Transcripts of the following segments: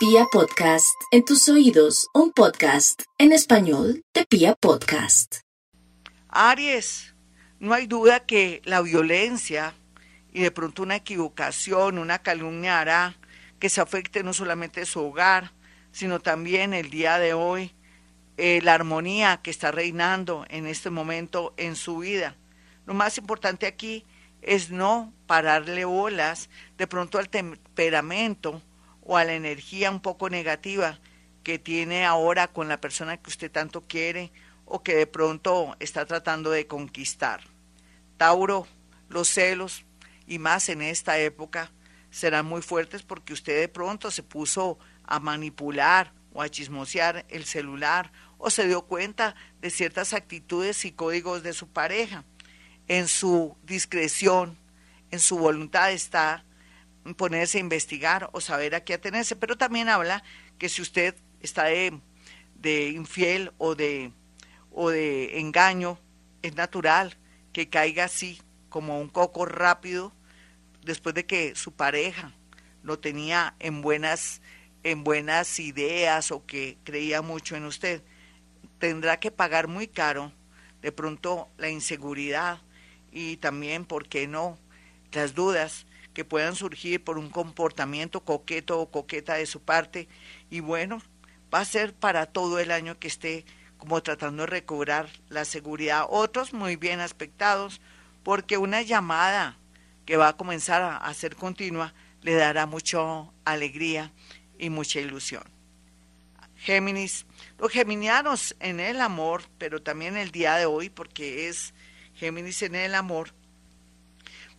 Pia Podcast, en tus oídos, un podcast en español de Pia Podcast. Aries, no hay duda que la violencia y de pronto una equivocación, una calumnia hará que se afecte no solamente su hogar, sino también el día de hoy, eh, la armonía que está reinando en este momento en su vida. Lo más importante aquí es no pararle bolas de pronto al temperamento o a la energía un poco negativa que tiene ahora con la persona que usted tanto quiere o que de pronto está tratando de conquistar. Tauro, los celos, y más en esta época, serán muy fuertes porque usted de pronto se puso a manipular o a chismosear el celular o se dio cuenta de ciertas actitudes y códigos de su pareja. En su discreción, en su voluntad está ponerse a investigar o saber a qué atenerse, pero también habla que si usted está de, de infiel o de, o de engaño, es natural que caiga así como un coco rápido después de que su pareja lo tenía en buenas en buenas ideas o que creía mucho en usted, tendrá que pagar muy caro de pronto la inseguridad y también, ¿por qué no?, las dudas que puedan surgir por un comportamiento coqueto o coqueta de su parte. Y bueno, va a ser para todo el año que esté como tratando de recobrar la seguridad. Otros muy bien aspectados, porque una llamada que va a comenzar a, ser continua le dará mucha alegría y mucha ilusión. Géminis, los geminianos en el amor, pero también el día de hoy, porque es Géminis en el amor,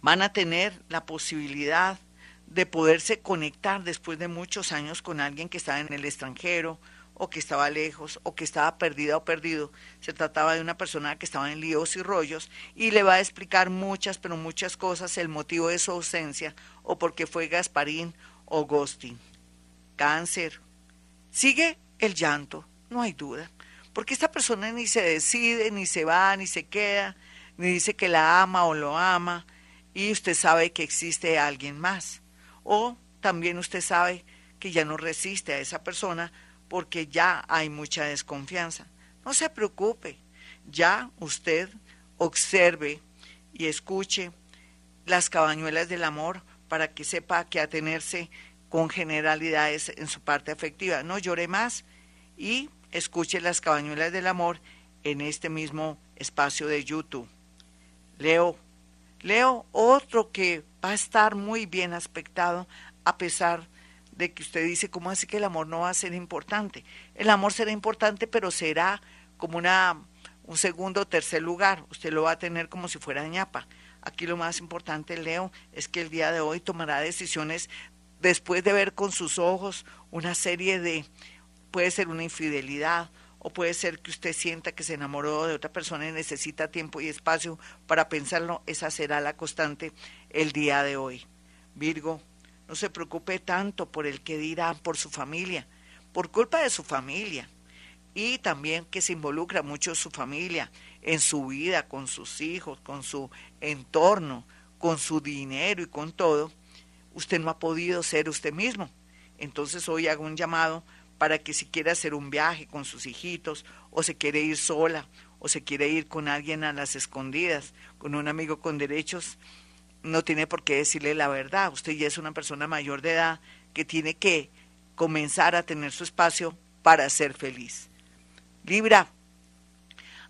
van a tener la posibilidad de poderse conectar después de muchos años con alguien que estaba en el extranjero o que estaba lejos o que estaba perdida o perdido. Se trataba de una persona que estaba en líos y rollos y le va a explicar muchas, pero muchas cosas, el motivo de su ausencia o porque fue Gasparín o Ghosting. Cáncer. Sigue el llanto, no hay duda, porque esta persona ni se decide, ni se va, ni se queda, ni dice que la ama o lo ama, y usted sabe que existe alguien más. O también usted sabe que ya no resiste a esa persona porque ya hay mucha desconfianza. No se preocupe, ya usted observe y escuche las cabañuelas del amor para que sepa que atenerse con generalidades en su parte afectiva. No llore más y escuche las cabañuelas del amor en este mismo espacio de YouTube. Leo Leo otro que va a estar muy bien aspectado a pesar de que usted dice, ¿cómo así que el amor no va a ser importante? El amor será importante, pero será como una, un segundo o tercer lugar. Usted lo va a tener como si fuera ñapa. Aquí lo más importante, Leo, es que el día de hoy tomará decisiones después de ver con sus ojos una serie de, puede ser una infidelidad, o puede ser que usted sienta que se enamoró de otra persona y necesita tiempo y espacio para pensarlo, esa será la constante el día de hoy. Virgo, no se preocupe tanto por el que dirá por su familia, por culpa de su familia, y también que se involucra mucho su familia en su vida, con sus hijos, con su entorno, con su dinero y con todo, usted no ha podido ser usted mismo. Entonces hoy hago un llamado para que si quiere hacer un viaje con sus hijitos, o se quiere ir sola, o se quiere ir con alguien a las escondidas, con un amigo con derechos, no tiene por qué decirle la verdad. Usted ya es una persona mayor de edad que tiene que comenzar a tener su espacio para ser feliz. Libra,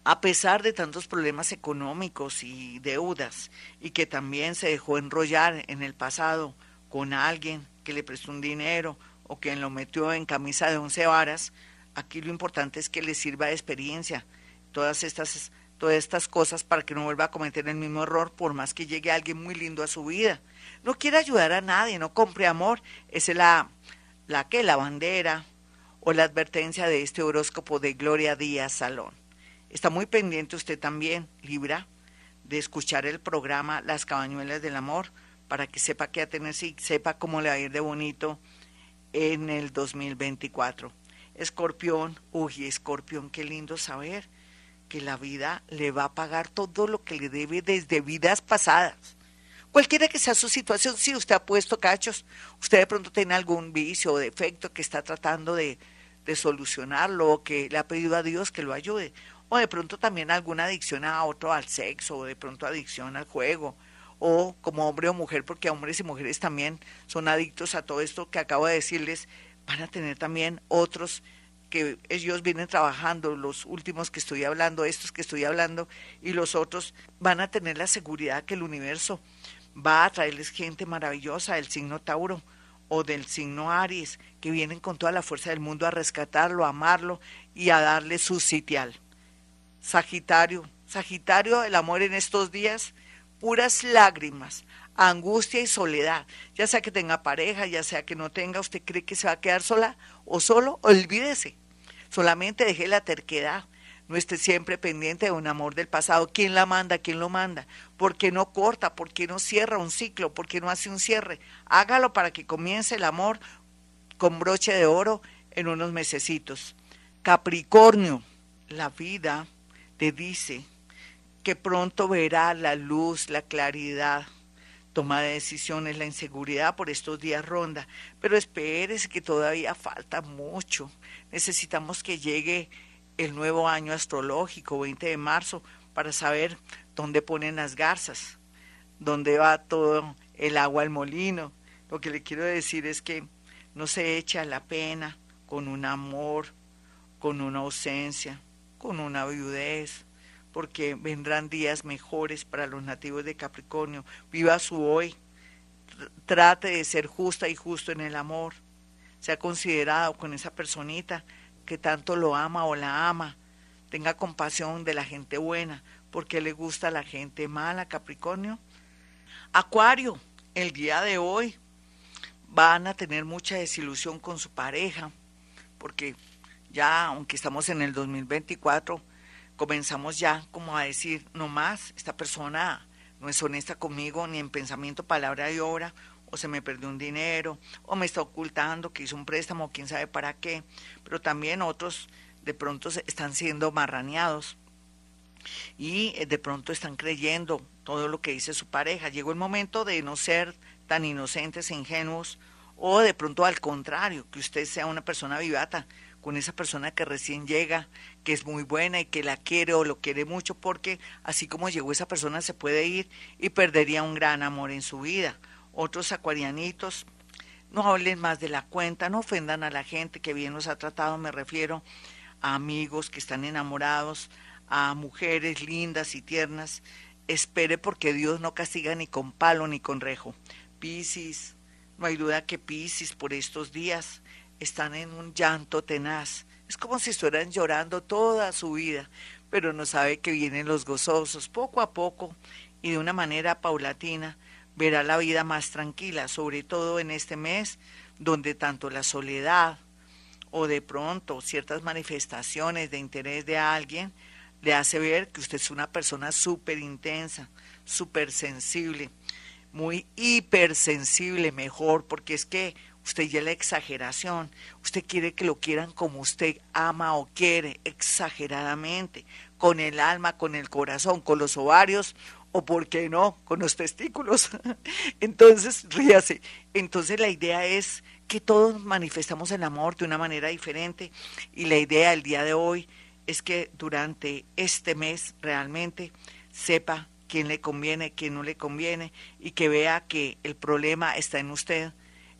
a pesar de tantos problemas económicos y deudas, y que también se dejó enrollar en el pasado con alguien que le prestó un dinero o quien lo metió en camisa de once varas, aquí lo importante es que le sirva de experiencia todas estas, todas estas cosas para que no vuelva a cometer el mismo error, por más que llegue alguien muy lindo a su vida. No quiere ayudar a nadie, no compre amor. Esa es la, la que, la bandera o la advertencia de este horóscopo de Gloria Díaz Salón. Está muy pendiente usted también, Libra, de escuchar el programa Las Cabañuelas del Amor, para que sepa qué atenerse y sepa cómo le va a ir de bonito en el 2024. Escorpión, uy, escorpión, qué lindo saber que la vida le va a pagar todo lo que le debe desde vidas pasadas. Cualquiera que sea su situación, si usted ha puesto cachos, usted de pronto tiene algún vicio o defecto que está tratando de, de solucionarlo o que le ha pedido a Dios que lo ayude. O de pronto también alguna adicción a otro, al sexo, o de pronto adicción al juego, o como hombre o mujer, porque hombres y mujeres también son adictos a todo esto que acabo de decirles, van a tener también otros que ellos vienen trabajando, los últimos que estoy hablando, estos que estoy hablando, y los otros van a tener la seguridad que el universo va a traerles gente maravillosa del signo Tauro o del signo Aries, que vienen con toda la fuerza del mundo a rescatarlo, a amarlo y a darle su sitial. Sagitario, Sagitario, el amor en estos días puras lágrimas, angustia y soledad. Ya sea que tenga pareja, ya sea que no tenga, usted cree que se va a quedar sola o solo, olvídese. Solamente deje la terquedad. No esté siempre pendiente de un amor del pasado. ¿Quién la manda? ¿Quién lo manda? ¿Por qué no corta? ¿Por qué no cierra un ciclo? ¿Por qué no hace un cierre? Hágalo para que comience el amor con broche de oro en unos mesecitos. Capricornio, la vida te dice que pronto verá la luz, la claridad, toma de decisiones, la inseguridad por estos días ronda, pero espérese que todavía falta mucho. Necesitamos que llegue el nuevo año astrológico, 20 de marzo, para saber dónde ponen las garzas, dónde va todo el agua al molino. Lo que le quiero decir es que no se echa la pena con un amor, con una ausencia, con una viudez, porque vendrán días mejores para los nativos de Capricornio. Viva su hoy, trate de ser justa y justo en el amor. Sea considerado con esa personita que tanto lo ama o la ama. Tenga compasión de la gente buena, porque le gusta la gente mala, Capricornio. Acuario, el día de hoy van a tener mucha desilusión con su pareja, porque ya, aunque estamos en el 2024, comenzamos ya como a decir, no más, esta persona no es honesta conmigo ni en pensamiento, palabra y obra, o se me perdió un dinero, o me está ocultando que hizo un préstamo, quién sabe para qué, pero también otros de pronto están siendo marraneados y eh, de pronto están creyendo todo lo que dice su pareja. Llegó el momento de no ser tan inocentes e ingenuos, o de pronto al contrario, que usted sea una persona vivata, con esa persona que recién llega, que es muy buena y que la quiere o lo quiere mucho, porque así como llegó esa persona se puede ir y perdería un gran amor en su vida. Otros acuarianitos, no hablen más de la cuenta, no ofendan a la gente que bien los ha tratado, me refiero a amigos que están enamorados, a mujeres lindas y tiernas. Espere porque Dios no castiga ni con palo ni con rejo. Piscis, no hay duda que Piscis por estos días están en un llanto tenaz. Es como si estuvieran llorando toda su vida, pero no sabe que vienen los gozosos. Poco a poco y de una manera paulatina verá la vida más tranquila, sobre todo en este mes donde tanto la soledad o de pronto ciertas manifestaciones de interés de alguien le hace ver que usted es una persona súper intensa, súper sensible, muy hipersensible mejor, porque es que Usted ya la exageración. Usted quiere que lo quieran como usted ama o quiere, exageradamente, con el alma, con el corazón, con los ovarios o, ¿por qué no?, con los testículos. Entonces, ríase. Entonces, la idea es que todos manifestamos el amor de una manera diferente y la idea del día de hoy es que durante este mes realmente sepa quién le conviene, quién no le conviene y que vea que el problema está en usted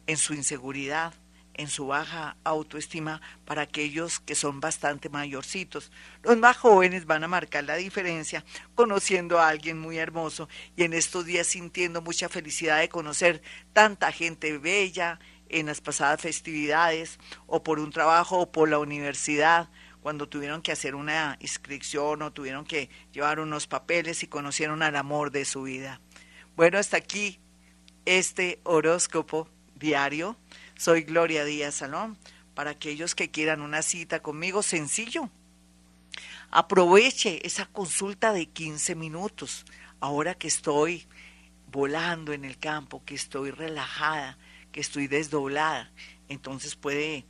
en su inseguridad, en su baja autoestima para aquellos que son bastante mayorcitos. Los más jóvenes van a marcar la diferencia conociendo a alguien muy hermoso y en estos días sintiendo mucha felicidad de conocer tanta gente bella en las pasadas festividades o por un trabajo o por la universidad cuando tuvieron que hacer una inscripción o tuvieron que llevar unos papeles y conocieron al amor de su vida. Bueno, hasta aquí este horóscopo diario. Soy Gloria Díaz Salón. Para aquellos que quieran una cita conmigo, sencillo. Aproveche esa consulta de 15 minutos. Ahora que estoy volando en el campo, que estoy relajada, que estoy desdoblada, entonces puede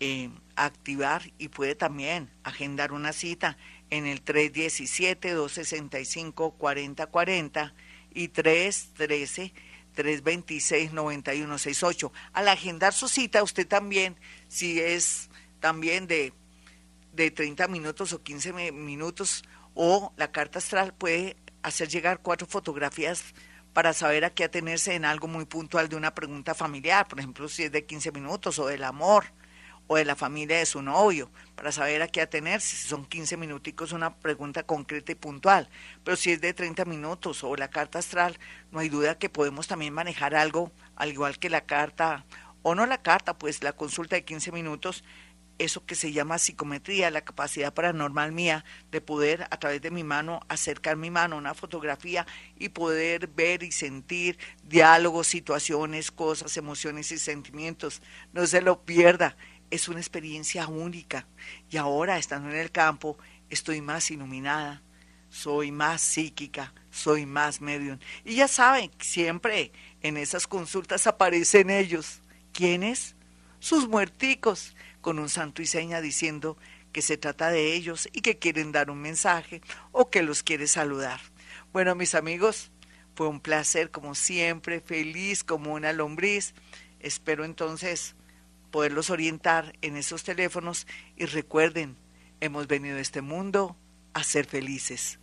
eh, activar y puede también agendar una cita en el 317-265-4040 y 313 326-9168. Al agendar su cita, usted también, si es también de, de 30 minutos o 15 minutos, o la carta astral puede hacer llegar cuatro fotografías para saber a qué atenerse en algo muy puntual de una pregunta familiar, por ejemplo, si es de 15 minutos o del amor o de la familia de su novio, para saber a qué atenerse. Si son 15 minuticos, una pregunta concreta y puntual. Pero si es de 30 minutos o la carta astral, no hay duda que podemos también manejar algo, al igual que la carta, o no la carta, pues la consulta de 15 minutos, eso que se llama psicometría, la capacidad paranormal mía de poder a través de mi mano acercar mi mano a una fotografía y poder ver y sentir diálogos, situaciones, cosas, emociones y sentimientos. No se lo pierda es una experiencia única. Y ahora, estando en el campo, estoy más iluminada, soy más psíquica, soy más medium. Y ya saben, siempre en esas consultas aparecen ellos. ¿Quiénes? Sus muerticos, con un santo y seña diciendo que se trata de ellos y que quieren dar un mensaje o que los quiere saludar. Bueno, mis amigos, fue un placer como siempre, feliz como una lombriz. Espero entonces poderlos orientar en esos teléfonos y recuerden, hemos venido a este mundo a ser felices.